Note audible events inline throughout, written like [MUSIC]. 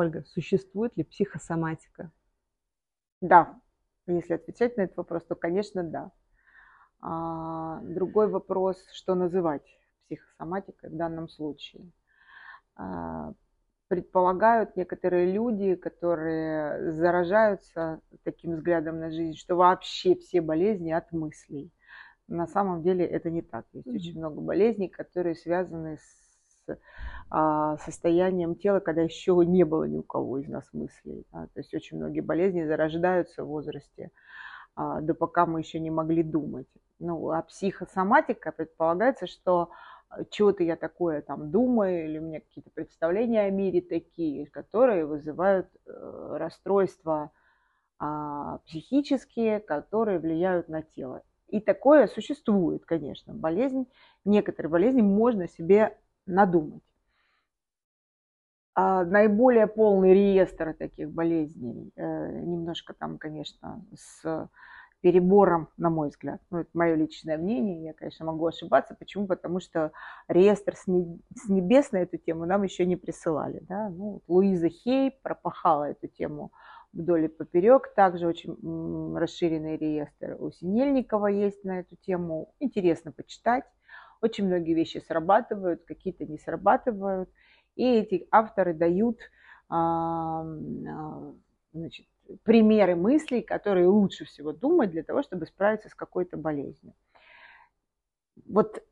Ольга, существует ли психосоматика? Да. Если отвечать на этот вопрос, то, конечно, да. А, другой вопрос, что называть психосоматикой в данном случае. А, предполагают некоторые люди, которые заражаются таким взглядом на жизнь, что вообще все болезни от мыслей. На самом деле это не так. Есть mm-hmm. очень много болезней, которые связаны с а, состоянием тела, когда еще не было ни у кого из нас мыслей. Да? То есть очень многие болезни зарождаются в возрасте, а, до пока мы еще не могли думать. Ну, а психосоматика предполагается, что чего-то я такое там думаю, или у меня какие-то представления о мире такие, которые вызывают э, расстройства э, психические, которые влияют на тело. И такое существует, конечно. Болезнь, некоторые болезни можно себе надумать. А наиболее полный реестр таких болезней, э, немножко там, конечно, с перебором, на мой взгляд. Ну, это мое личное мнение, я, конечно, могу ошибаться. Почему? Потому что реестр с, небес на эту тему нам еще не присылали. Да? Ну, Луиза Хей пропахала эту тему вдоль и поперек. Также очень расширенный реестр у Синельникова есть на эту тему. Интересно почитать. Очень многие вещи срабатывают, какие-то не срабатывают. И эти авторы дают а, значит, примеры мыслей, которые лучше всего думать для того, чтобы справиться с какой-то болезнью. Вот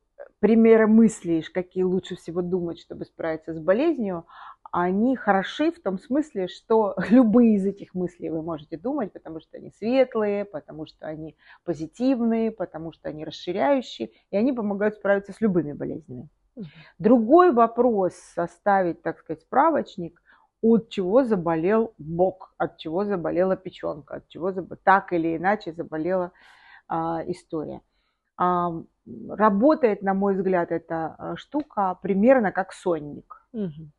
примеры мыслей, какие лучше всего думать, чтобы справиться с болезнью, они хороши в том смысле, что [LAUGHS] любые из этих мыслей вы можете думать, потому что они светлые, потому что они позитивные, потому что они расширяющие, и они помогают справиться с любыми болезнями. Другой вопрос составить, так сказать, справочник – от чего заболел бок, от чего заболела печенка, от чего заб... так или иначе заболела а, история. А, работает, на мой взгляд, эта а, штука примерно как сонник. Угу.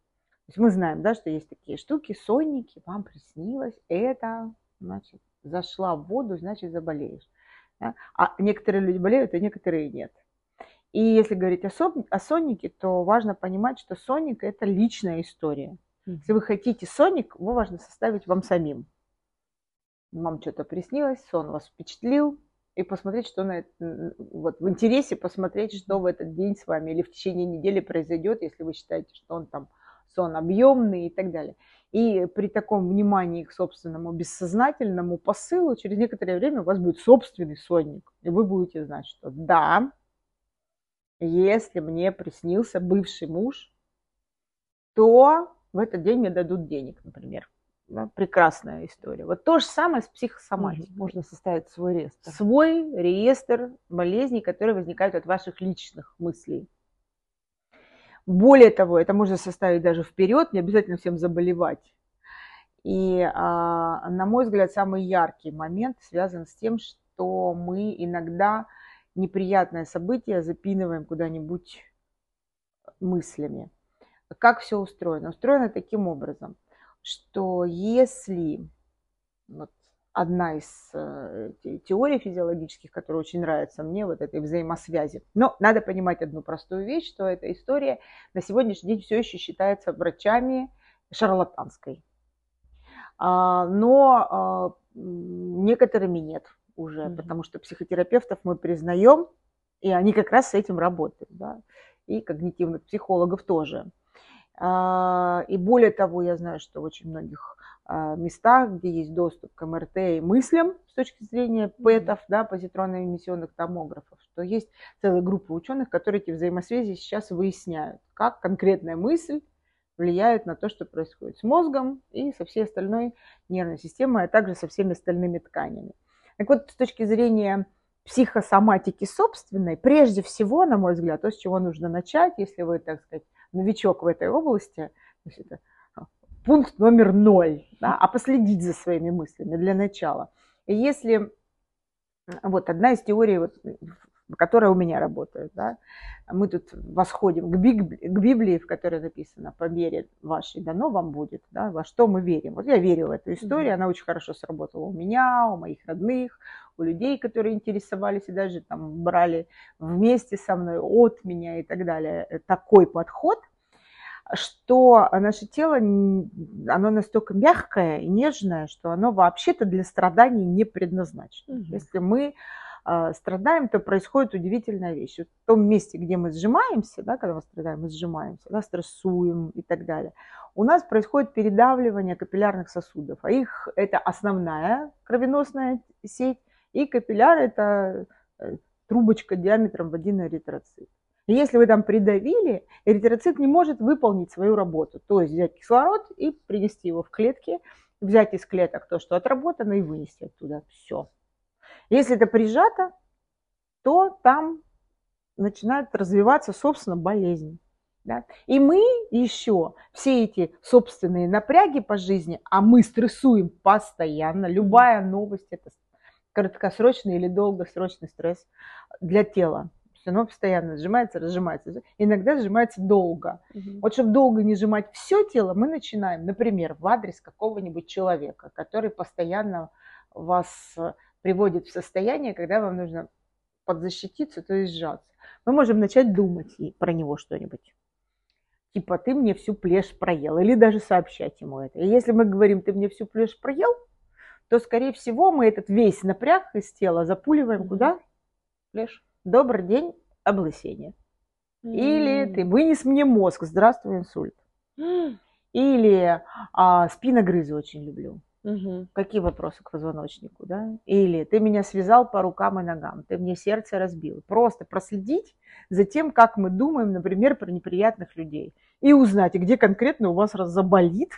То есть мы знаем, да, что есть такие штуки, сонники, вам приснилось, это, значит, зашла в воду, значит, заболеешь. Да? А некоторые люди болеют, а некоторые нет. И если говорить о, сон, о соннике, то важно понимать, что сонник – это личная история. Если вы хотите соник, его важно составить вам самим. Вам что-то приснилось, сон вас впечатлил, и посмотреть, что на это, вот в интересе посмотреть, что в этот день с вами или в течение недели произойдет, если вы считаете, что он там сон объемный и так далее. И при таком внимании к собственному бессознательному посылу через некоторое время у вас будет собственный сонник, и вы будете знать, что да, если мне приснился бывший муж, то в этот день мне дадут денег, например. Да, прекрасная история. Вот то же самое с психосоматикой. Можно составить свой реестр. Свой реестр болезней, которые возникают от ваших личных мыслей. Более того, это можно составить даже вперед, не обязательно всем заболевать. И, а, на мой взгляд, самый яркий момент связан с тем, что мы иногда неприятное событие запинываем куда-нибудь мыслями как все устроено? Устроено таким образом, что если вот одна из э, теорий физиологических, которая очень нравится мне, вот этой взаимосвязи. Но надо понимать одну простую вещь, что эта история на сегодняшний день все еще считается врачами шарлатанской. А, но а, некоторыми нет уже, mm-hmm. потому что психотерапевтов мы признаем, и они как раз с этим работают, да, и когнитивных психологов тоже. А, и более того, я знаю, что очень многих местах, где есть доступ к МРТ и мыслям с точки зрения ПЭТов, да, позитронно-эмиссионных томографов, что есть целая группа ученых, которые эти взаимосвязи сейчас выясняют, как конкретная мысль влияет на то, что происходит с мозгом и со всей остальной нервной системой, а также со всеми остальными тканями. Так вот, с точки зрения психосоматики собственной, прежде всего, на мой взгляд, то, с чего нужно начать, если вы, так сказать, новичок в этой области, это а, пункт номер ноль, да, а последить за своими мыслями для начала. И если вот одна из теорий, вот, которая у меня работает, да, мы тут восходим к, Библии, к Библии, в которой написано «по вере вашей дано вам будет», да, во что мы верим. Вот я верю в эту историю, mm-hmm. она очень хорошо сработала у меня, у моих родных, у людей, которые интересовались и даже там брали вместе со мной от меня и так далее. Такой подход что наше тело, оно настолько мягкое и нежное, что оно вообще-то для страданий не предназначено. Угу. Если мы э, страдаем, то происходит удивительная вещь. Вот в том месте, где мы сжимаемся, да, когда мы страдаем, мы сжимаемся, да, стрессуем и так далее, у нас происходит передавливание капиллярных сосудов. А их это основная кровеносная сеть, и капилляр это э, трубочка диаметром в один эритроцит. Если вы там придавили, эритроцит не может выполнить свою работу. То есть взять кислород и принести его в клетки, взять из клеток то, что отработано, и вынести оттуда. Все. Если это прижато, то там начинает развиваться, собственно, болезнь. Да? И мы еще все эти собственные напряги по жизни, а мы стрессуем постоянно, любая новость это краткосрочный или долгосрочный стресс для тела оно постоянно сжимается, разжимается. Иногда сжимается долго. Угу. Вот чтобы долго не сжимать все тело, мы начинаем, например, в адрес какого-нибудь человека, который постоянно вас э, приводит в состояние, когда вам нужно подзащититься, то есть сжаться. Мы можем начать думать про него что-нибудь. Типа, ты мне всю плешь проел. Или даже сообщать ему это. И если мы говорим, ты мне всю плешь проел, то, скорее всего, мы этот весь напряг из тела запуливаем куда? Плешь добрый день, облысение. Или ты вынес мне мозг, здравствуй, инсульт. Или а, спиногрызы очень люблю. Угу. Какие вопросы к позвоночнику, да? Или ты меня связал по рукам и ногам, ты мне сердце разбил. Просто проследить за тем, как мы думаем, например, про неприятных людей. И узнать, где конкретно у вас раз заболит.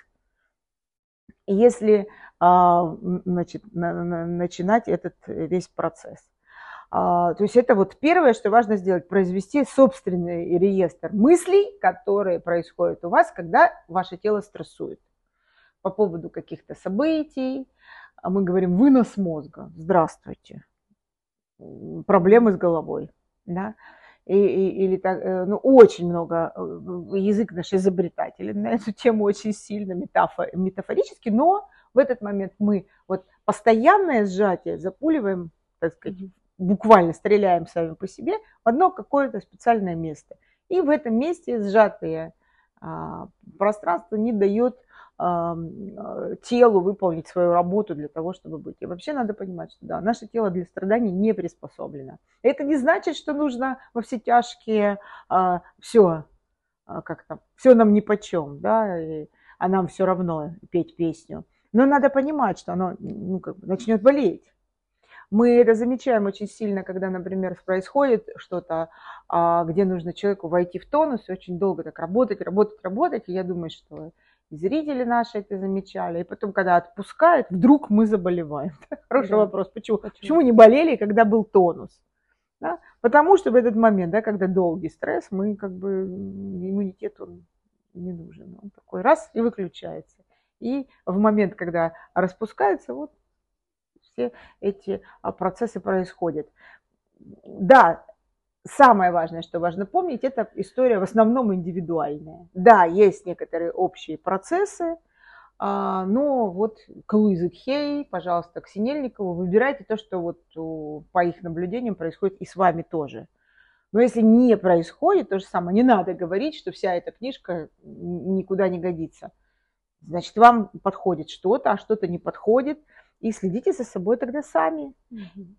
Если а, значит, на, на, начинать этот весь процесс. А, то есть это вот первое, что важно сделать, произвести собственный реестр мыслей, которые происходят у вас, когда ваше тело стрессует. По поводу каких-то событий, а мы говорим вынос мозга. Здравствуйте. Проблемы с головой. Да? И, и, или так, э, ну, очень много, э, язык наш изобретателен на эту тему очень сильно метафор, метафорически, но в этот момент мы вот постоянное сжатие запуливаем, так сказать, буквально стреляем сами по себе в одно какое-то специальное место. И в этом месте сжатое а, пространство не дает а, телу выполнить свою работу для того, чтобы быть. И вообще надо понимать, что да, наше тело для страданий не приспособлено. Это не значит, что нужно во все тяжкие а, все, а, как там, все нам ни почем, да, и, а нам все равно петь песню. Но надо понимать, что оно ну, как бы начнет болеть. Мы это замечаем очень сильно, когда, например, происходит что-то, а, где нужно человеку войти в тонус и очень долго так работать, работать, работать. И я думаю, что зрители наши это замечали. И потом, когда отпускают, вдруг мы заболеваем. [LAUGHS] Хороший да. вопрос. Почему? Почему? Почему не болели, когда был тонус? Да? Потому что в этот момент, да, когда долгий стресс, мы как бы иммунитет он не нужен. Он такой раз и выключается. И в момент, когда распускается, вот все эти а, процессы происходят. Да, самое важное, что важно помнить, это история в основном индивидуальная. Да, есть некоторые общие процессы, а, но вот к Луизе Хей, пожалуйста, к Синельникову, выбирайте то, что вот по их наблюдениям происходит и с вами тоже. Но если не происходит то же самое, не надо говорить, что вся эта книжка никуда не годится. Значит, вам подходит что-то, а что-то не подходит – и следите за собой тогда сами.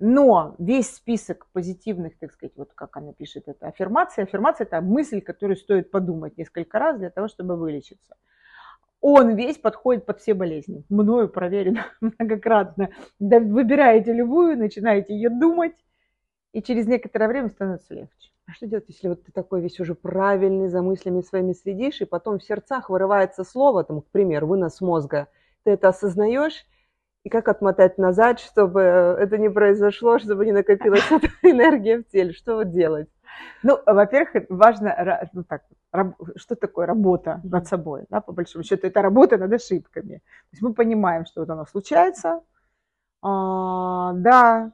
Но весь список позитивных, так сказать, вот как она пишет, это аффирмация. Аффирмация – это мысль, которую стоит подумать несколько раз для того, чтобы вылечиться. Он весь подходит под все болезни. Мною проверено [LAUGHS] многократно. Выбираете любую, начинаете ее думать, и через некоторое время становится легче. А что делать, если вот ты такой весь уже правильный, за мыслями своими следишь, и потом в сердцах вырывается слово, там, к примеру, вынос мозга, ты это осознаешь, и как отмотать назад, чтобы это не произошло, чтобы не накопилась эта [LAUGHS] энергия в теле? Что вот делать? Ну, во-первых, важно, ну так, что такое работа над собой, да, по большому счету, это работа над ошибками. То есть мы понимаем, что вот оно случается, а, да,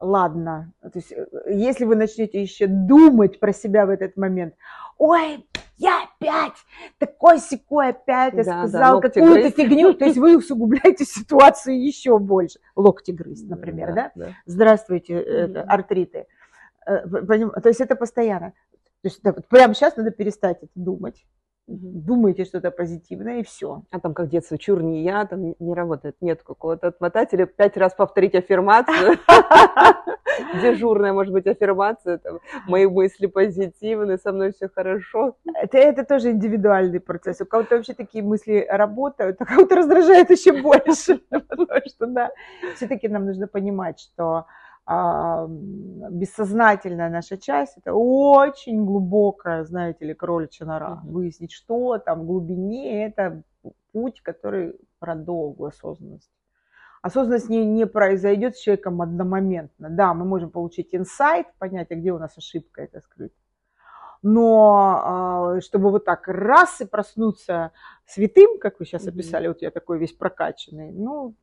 ладно. То есть э, если вы начнете еще думать про себя в этот момент, ой, я опять такой секой опять да, сказал да, какую-то фигню, то есть вы усугубляете ситуацию еще больше. Локти грызть, например, да? да? да. Здравствуйте, это, артриты. Э, то есть это постоянно. То есть да, прямо сейчас надо перестать это думать думаете что-то позитивное, и все. А там как детство, чур не я, там не работает. Нет какого-то отмотателя. Пять раз повторить аффирмацию. [LAUGHS] Дежурная, может быть, аффирмация. Мои мысли позитивны, со мной все хорошо. Это, это тоже индивидуальный процесс. У кого-то вообще такие мысли работают, а кого-то раздражает еще больше. [LAUGHS] Потому что, да, все-таки нам нужно понимать, что бессознательная наша часть, это очень глубокая, знаете ли, кроличья нора. Mm-hmm. Выяснить, что там в глубине, это путь, который про долгую осознанность. Осознанность не, не произойдет с человеком одномоментно. Да, мы можем получить инсайт, понять, а где у нас ошибка это скрыта. Но а, чтобы вот так раз и проснуться святым, как вы сейчас mm-hmm. описали, вот я такой весь прокачанный, ну,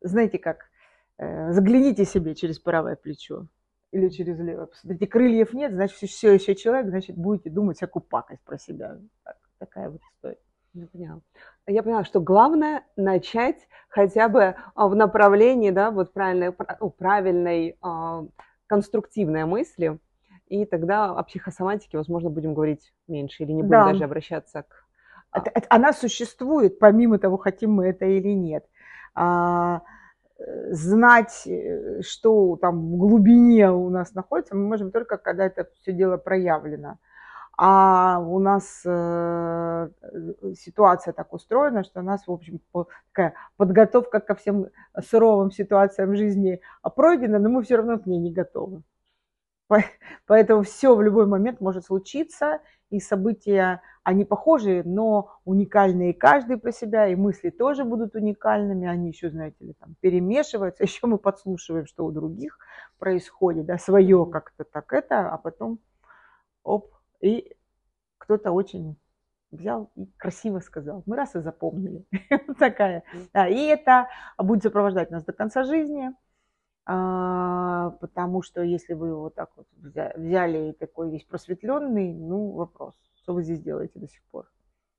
знаете как, загляните себе через правое плечо или через левое. Посмотрите, крыльев нет, значит, все еще человек, значит, будете думать всякую пакость про себя. Так, такая вот история. Я поняла. Я поняла, что главное начать хотя бы а, в направлении, да, вот правильной, правильной а, конструктивной мысли, и тогда о психосоматике, возможно, будем говорить меньше или не будем да. даже обращаться к... Это, она существует, помимо того, хотим мы это или нет. Знать, э, что там в глубине у нас находится, мы можем только, когда это все дело проявлено. А у нас э, ситуация так устроена, что у нас, в общем, такая подготовка ко всем суровым ситуациям жизни пройдена, но мы все равно к ней не готовы. Поэтому все в любой момент может случиться, и события, они похожие, но уникальные каждый по себя, и мысли тоже будут уникальными, они еще, знаете ли, там перемешиваются, [LAUGHS] еще мы подслушиваем, что у других происходит, да, свое как-то так это, а потом оп, и кто-то очень взял и красиво сказал. Мы раз и запомнили. [LAUGHS] Такая. Да, и это будет сопровождать нас до конца жизни. А, потому что если вы вот так вот взяли такой весь просветленный, ну, вопрос, что вы здесь делаете до сих пор?